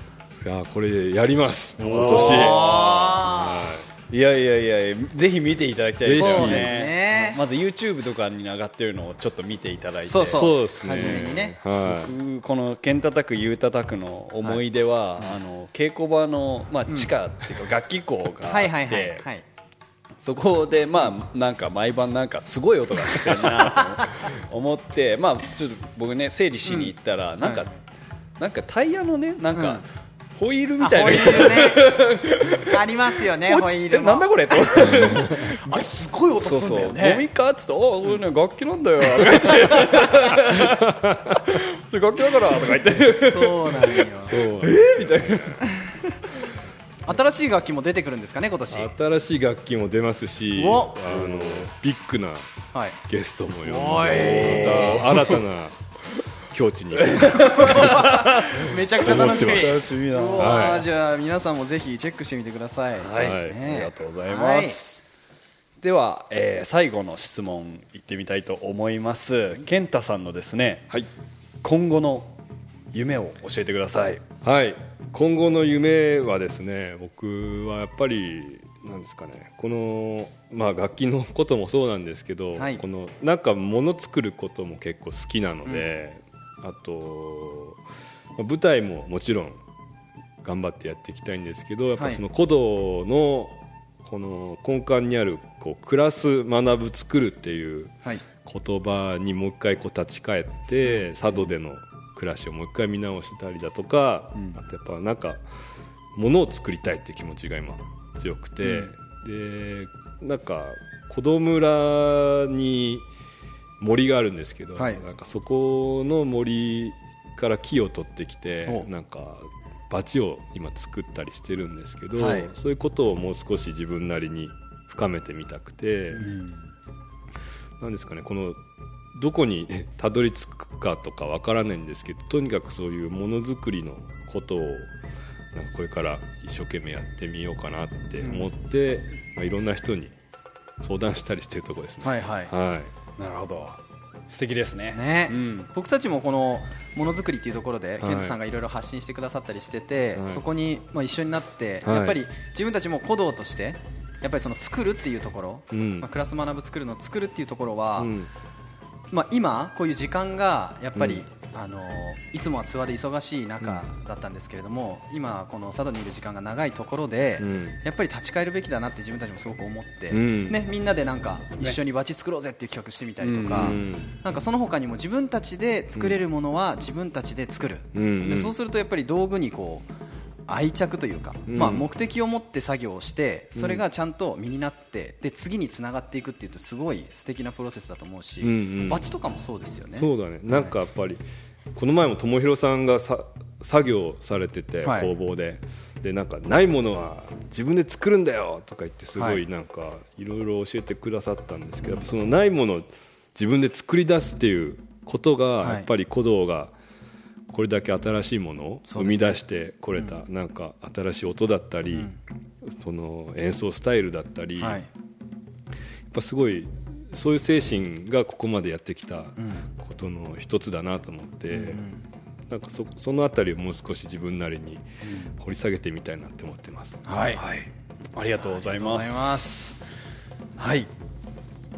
さあこれやります。今年。あいやいやいやぜひ見ていただきたいですよねまず YouTube とかに上がってるのをちょっと見ていただいて。そうそう。そうですね。初めにね。は僕この剣叩くゆう叩くの思い出は、あの稽古場の、まあ、地下っていうか楽器庫があって、はいはいはいはい。そこでまあなんか毎晩なんかすごい音がしてるなと思って まあちょっと僕ね整理しに行ったら、なんか、はいなんかタイヤのねなんか、うんホイールみあたいな。ホイールね。ありますよねホイールなんだこれと。あれすごい音するんだよね。ゴミかっつって「あこれね楽器なんだよ」とか言って「それ楽器だから」とか言ってそうなんよ。そう。みたいな。新しい楽器も出てくるんですかね今年。新しい楽器も出ますしあおのビッグなはい。ゲストも呼んでおいまた新たな境地に。めちゃくちゃ楽しみ。楽しみだな。はい。じゃあ皆さんもぜひチェックしてみてください。はい、はい。ありがとうございます、では、えー最後の質問いってみたいと思います。健太さんのですねはい。今後の夢を教えてください。はい。今後の夢はですね僕はやっぱりなんですかねこの、まあ、楽器のこともそうなんですけど、はい。このなんか物作ることも結構好きなので、あとまあ舞台ももちろん頑張ってやっていきたいんですけどやっぱはいその古道のこの根幹にあるこう暮らす学ぶ作るっていうはい。言葉にもう一回こう立ち返って佐渡での暮らしをもう一回見直したりだとか、あとやっぱなんかものを作りたいっていう気持ちが今強くて、でなんか子供村に森があるんですけど、はい。なんかそこの森から木を取ってきておなんか鉢を今作ったりしてるんですけど、はい。そういうことをもう少し自分なりに深めてみたくて、なんですかねこのどこに たどり着くかとかわからないんですけどとにかくそういうものづくりのことをなんかこれから一生懸命やってみようかなって思って、まあ、いろんな人に相談したりしてるところですね。はいはい。はいなるほど。素敵ですね。ね。うん。僕たちもこのものづくりっていうところで、い。ケントさんがいろいろ発信してくださったりしてて、はい。そこにまあ一緒になって、はい。やっぱり自分たちも古道としてやっぱりその作るっていうところ、うん。まあ、クラス学ぶ作るの作るっていうところは、うん。まあ、今こういう時間がやっぱり、あのいつもはツアーで忙しい中だったんですけれども、今この佐渡にいる時間が長いところで、うん。やっぱり立ち返るべきだなって自分たちもすごく思って、うん。ね、みんなでなんか一緒にバチ作ろうぜっていう企画してみたりとか、うん。なんかその他にも自分たちで作れるものは自分たちで作る、うん。でそうするとやっぱり道具にこう愛着というか、うん。まあ、目的を持って作業をしてそれがちゃんと身になってで次につながっていくっていうとすごい素敵なプロセスだと思うし、うんうん。バチとかもそうですよね。そうだね。なんかやっぱりこの前も友弘さんがさ作業されててはい。工房で、でなんかないものは自分で作るんだよとか言ってすごはいい。なんかいろいろ教えてくださったんですけど、やっぱそのないものを自分で作り出すっていうことがはい。やっぱり鼓動がこれだけ新しいものを生み出してこれた、なんか新しい音だったり、その演奏スタイルだったり、はい。やっぱすごいそういう精神がここまでやってきたことの一つだなと思って、なんかそそのあたりをもう少し自分なりに掘り下げてみたいなって思ってます。はい。ありがとうございまありがとうございますす。はい。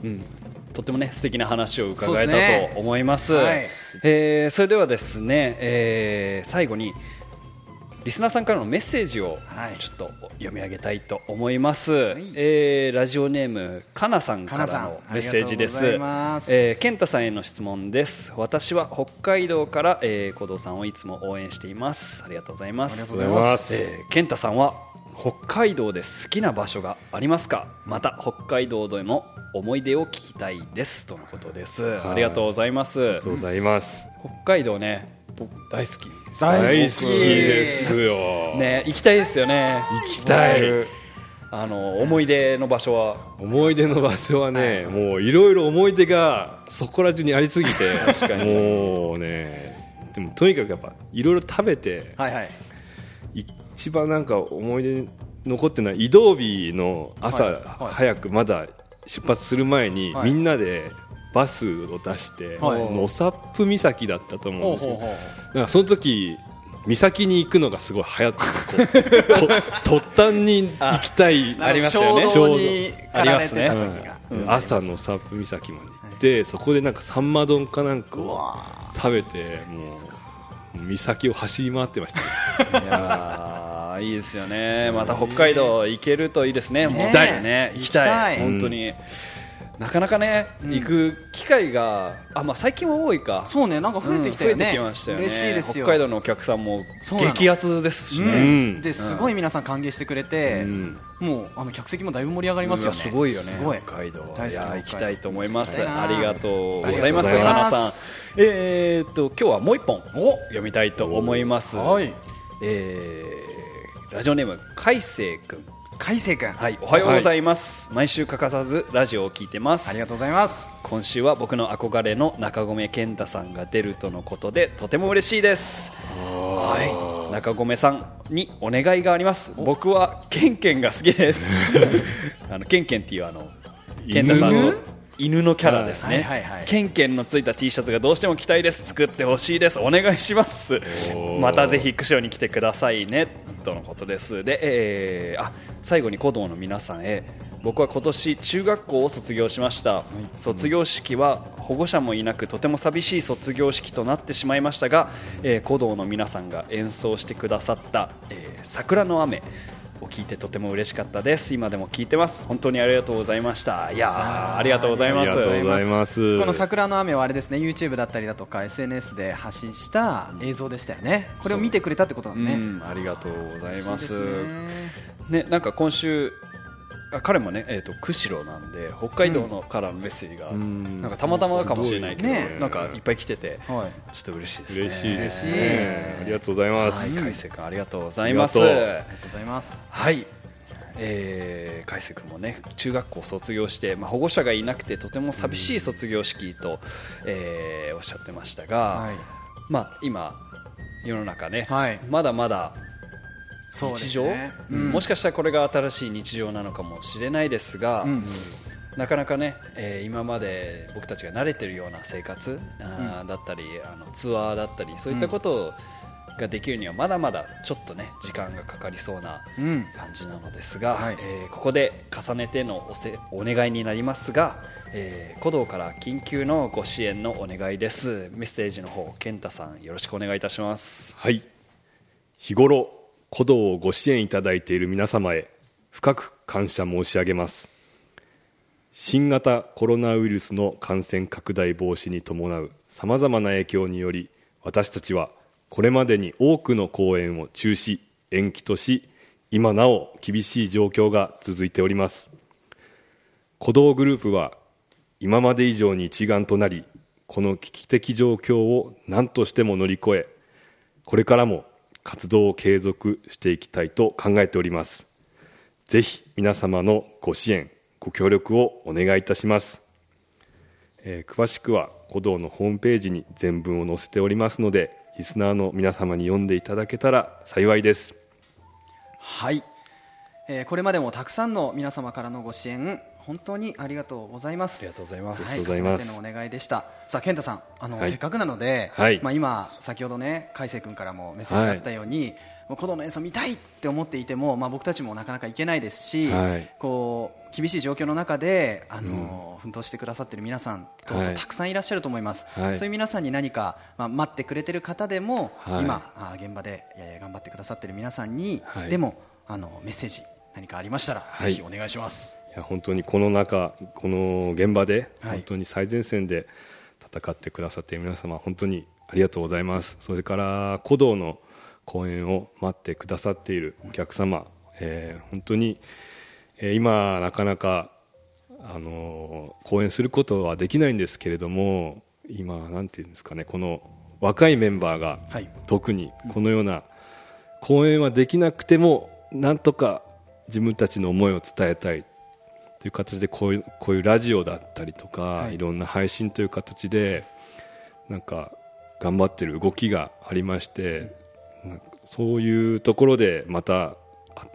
うん、とってもね素敵な話を伺えたと思います。はい。えーそれではですね、えー最後にリスナーさんからのメッセージをはい。ちょっと読み上げたいと思います、い。えーラジオネームかなさんからのメッセージです。えー健太さんへの質問です。私は北海道から、えー、小道さんをいつも応援しています。ありがとうございます。ありがとうございます。えー健太さんは北海道で好きな場所がありますか？また北海道での思い出を聞きたいです。とのことです、い。ありがとうございます。ありがとうございます。北海道ね僕大好き。大好きですよ。ね行きたいですよね。行きたい。あの思い出の場所は？思い出の場所はね、もういろいろ思い出がそこら中にありすぎて、確かに。もうね、でもとにかくやっぱいろいろ食べて、はいはい。一番なんか思い出に残ってない移動日の朝、はいはい。早くまだ出発する前に、はい。みんなでバスを出して、はい。野サップ岬だったと思うんですよ。だからその時岬に行くのがすごい流行っててこうと 突端に行きたいありますよね衝動に駆られてたあります時が、うん。朝のサップ岬まで行って、そこでなんかサンマ丼かなんかを食べてもう岬を走り回ってました。ねいいいですよね。また北海道行けるといいですね。ね。行きたいね。行きたい。本当に、なかなかね、行く機会があ、まあ、最近は多いか。そうね。なんか増えてきたよね、うん増えてきましたよね。嬉しいですよ。北海道のお客さんも激アツですしうね、ん、ですごい皆さん歓迎してくれて、うん。もうあの客席もだいぶ盛り上がりますよね。すごいよね。北海道。大好行きたいと思います。ありがとうございます。ありがとうございかます。なさんえー、っと今日はもう一本読みたいと思います。はい。えーラジオネーム海星くん。海星君、はいおはようございます、毎週欠かさずラジオを聞いてます。ありがとうございます。今週は僕の憧れの中込健太さんが出るとのことでとても嬉しいです。はい。中込さんにお願いがあります。僕はケンケンが好きです。あのケンケンっていうあの健太さんの犬犬のキャラですね、はいはいはい。ケンケンのついた T シャツがどうしても着たいです。作ってほしいです。お願いします。ー。またぜひ釧路に来てくださいね。とのことです。で、えーあ最後に鼓動の皆さんへ。僕は今年中学校を卒業しました、卒業式は保護者もいなくとても寂しい卒業式となってしまいましたが、えー鼓動の皆さんが演奏してくださった「えー桜の雨」を聞いてとても嬉しかったです。今でも聞いてます。本当にありがとうございました。いやーありがとうございます。ありがとうございます。この桜の雨はあれですね YouTube だったりだとか SNS で発信した映像でしたよね。これを見てくれたってことだね。うんありがとうございます。ね。ね、なんか今週あ彼もね、えー、と釧路なんで北海道のからのメッセージが、ん。なんかたまたまかもしれないけど、ね。なんかいっぱい来てて、はい。ちょっと嬉しいですね。嬉しいですね。嬉しいありがとうございます、はい、海星君ありがとうございます。ありがとう。ございます。はい。えー、海星君もね中学校卒業して、まあ、保護者がいなくてとても寂しい卒業式と、えーおっしゃってましたが、はい。まあ、今世の中ね、はい。まだまだ日常、ねうん。もしかしたらこれが新しい日常なのかもしれないですが、うんなかなかね、えー今まで僕たちが慣れてるような生活、あーだったりあのツアーだったりそういったことができるにはまだまだちょっとね時間がかかりそうなうん。感じなのですが、はい。えーここで重ねてのおせお願いになりますが、えー鼓動から緊急のご支援のお願いです。メッセージの方健太さんよろしくお願いいたします。はい。日頃鼓動をご支援いただいている皆様へ深く感謝申し上げます。新型コロナウイルスの感染拡大防止に伴うさまざまな影響により私たちはこれまでに多くの公演を中止延期とし今なお厳しい状況が続いております。鼓動グループは今まで以上に一丸となりこの危機的状況を何としても乗り越えこれからも活動を継続していきたいと考えております。ぜひ皆様のご支援ご協力をお願いいたします、えー詳しくは鼓動のホームページに全文を載せておりますのでリスナーの皆様に読んでいただけたら幸いです。はい、えーこれまでもたくさんの皆様からのご支援本当にありがとうございます。ありがとうございます、はい、ありがとうございます。すべてのお願いでした。さあ健太さん、あの、はい。せっかくなので、はい。まあ今先ほどね海星君からもメッセージあったように、もう鼓動の演奏見たいって思っていても、まあ僕たちもなかなか行けないですし、はい。こう厳しい状況の中であの、奮闘してくださっている皆さんと、はいたくさんいらっしゃると思います。はい。そういう皆さんに何かまあ待ってくれてる方でも、はい。今あ現場で、えー頑張ってくださっている皆さんに、はい。でもあのメッセージ何かありましたら、はい。ぜひお願いします。いや本当にこの中この現場ではい。本当に最前線で戦ってくださっている皆様本当にありがとうございます。それから鼓動の公演を待ってくださっているお客様、えー本当に、えー今なかなかあのー公演することはできないんですけれども今なんていうんですかねこの若いメンバーがはい。特にこのような公演はできなくてもなんとか自分たちの思いを伝えたいという形でこういうこういうラジオだったりとか、はい。い、ろんな配信という形でなんか頑張ってる動きがありましてそういうところでまた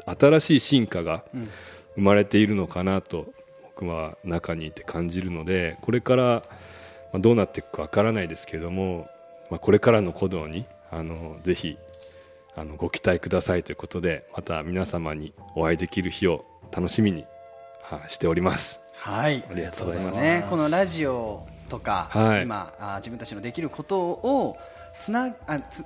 あ新しい進化がうん。生まれているのかなと僕は中にいて感じるのでこれからまあどうなっていくかわからないですけれども、まあ、これからの鼓動にあのぜひあのご期待くださいということでまた皆様にお会いできる日を楽しみにはいしております。はい、ありがとうございます。そうですね。このラジオとか、はい。今あ自分たちのできることをつなあつ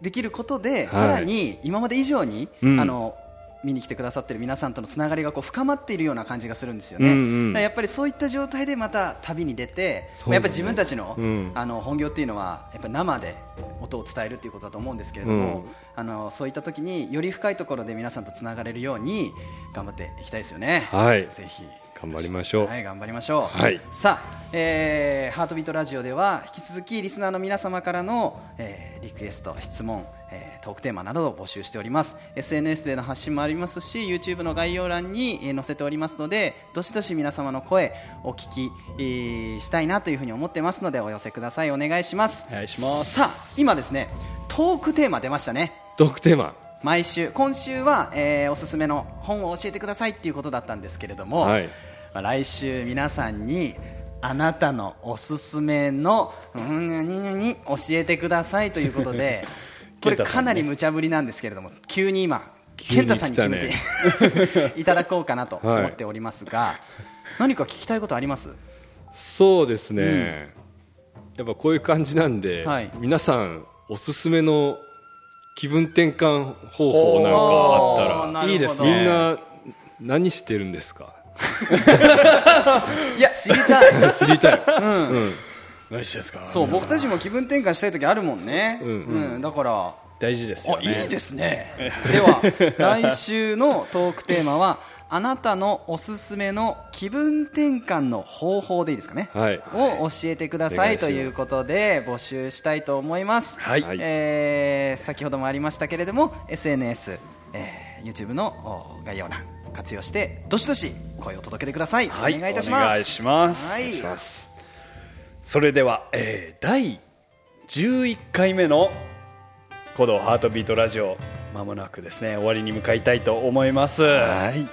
できることで、い。さらに今まで以上に、うん。あの見に来てくださってる皆さんとのつながりがこう深まっているような感じがするんですよね。うんうんやっぱりそういった状態でまた旅に出て、そうまあやっぱり自分たちの、うんあの本業っていうのはやっぱり生で音を伝えるっていうことだと思うんですけれども、うんあのそういった時により深いところで皆さんとつながれるように頑張っていきたいですよね。はいぜひ。頑張りましょう。はい、頑張りましょう。はいさあ、えーハートビートラジオでは引き続きリスナーの皆様からの、えーリクエスト、質問、えートークテーマなどを募集しております。SNS での発信もありますし、YouTube の概要欄に、えー載せておりますので、どしどし皆様の声お聞き、えーしたいなというふうに思ってますのでお寄せください。お願いします。お願いしますさあ、今ですね、トークテーマ出ましたね。トークテーマ毎週今週は、えーおすすめの本を教えてくださいっていうことだったんですけれども、はいまあ来週皆さんにあなたのおすすめのうん何々教えてくださいということで これかなり無茶ぶりなんですけれども急に今健太さんに決めて、いただこうかなと思っておりますが、何か聞きたいことあります？そうですね、やっぱこういう感じなんで、はい。皆さんおすすめの気分転換方法なんかあったらいいですね。みんな何してるんですか？いや知りたい。知りたい、うん何してですか？そう僕たちも気分転換したい時あるもんね、うん。うんだから。大事ですよあねいいですね。では 来週のトークテーマはあなたのおすすめの気分転換の方法でいいですかね、はい。を教えてくださいということで募集したいと思います、はい。はいえー先ほどもありましたけれども SNS、えー YouTube のお概要欄活用してどしどし声を届けてください、はい。お願いいたします。お願いします。はいそれでは、えー第11回目の鼓動ハートビートラジオまもなくですね終わりに向かいたいと思います。はい。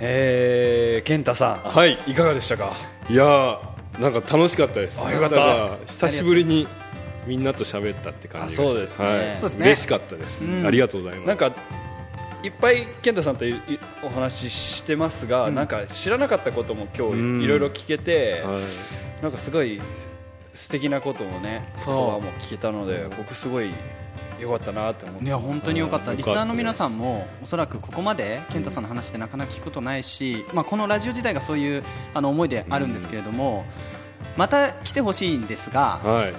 えー、健太さんはい。いかがでしたか？いやーなんか楽しかったです。あよかった。久しぶりにみんなと喋ったって感じがして。あそうですね。はい、そうですね。嬉しかったです、うん。ありがとうございます。なんかいっぱい健太さんとお話ししてますが、なんか知らなかったことも今うん。日いろいろ聞けて、はいなんかすごい素敵なこともね言葉も聞けたので僕すごい良かったなって思って。いや本当に良かった、う。んリスナーの皆さんもおそらくここまで健太さんの話ってなかなか聞くことないし、まあ、このラジオ自体がそういうあの思いであるんですけれども、また来てほしいんですが、は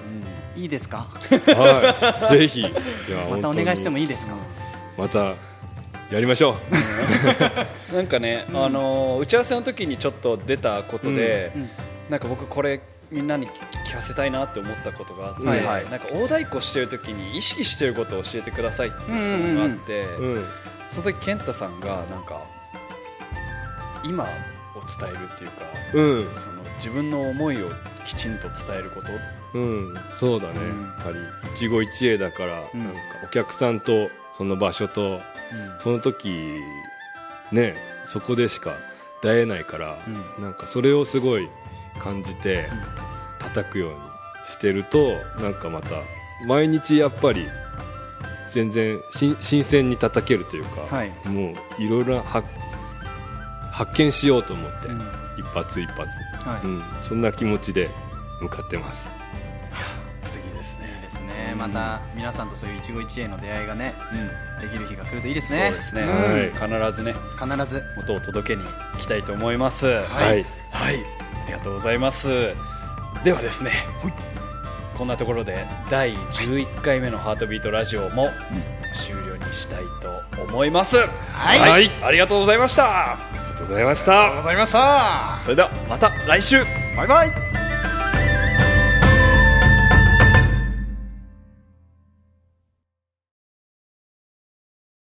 い。いいですか？はい、ぜひ。またお願いしてもいいいですか？またやりましょう。なんかね、あのー打ち合わせの時にちょっと出たことで、うん。うんなんか僕これみんなに聞かせたいなって思ったことがあって、はいはい。なんか大太鼓してる時に意識してることを教えてくださいって質問があって、うんその時健太さんがなんか今を伝えるっていうかうん。その自分の思いをきちんと伝えること？うん。そうだね、うん。やはり一期一会だから、うん。なんかお客さんとその場所とその時ねそこでしか出会えないから、うなんかそれをすごい感じて叩くようにしてるとなんかまた毎日やっぱり全然し新鮮に叩けるというか、はい。もういろいろな発発見しようと思って、うん。一発一発、はい。うん、そんな気持ちで向かってます。素敵ですね。ですね。また皆さんとそういう一期一会の出会いがねうん。できる日が来るといいですそうねですね、はい。必ずね必ず。音を届けに行きたいと思います。はい、はい。はい、ありがとうございます。ではですね、こんなところで第11回目のハートビートラジオも終了にしたいと思います。はい。はい。ありがとうございました。ありがとうございました。ございました。それではまた来週。バイバイ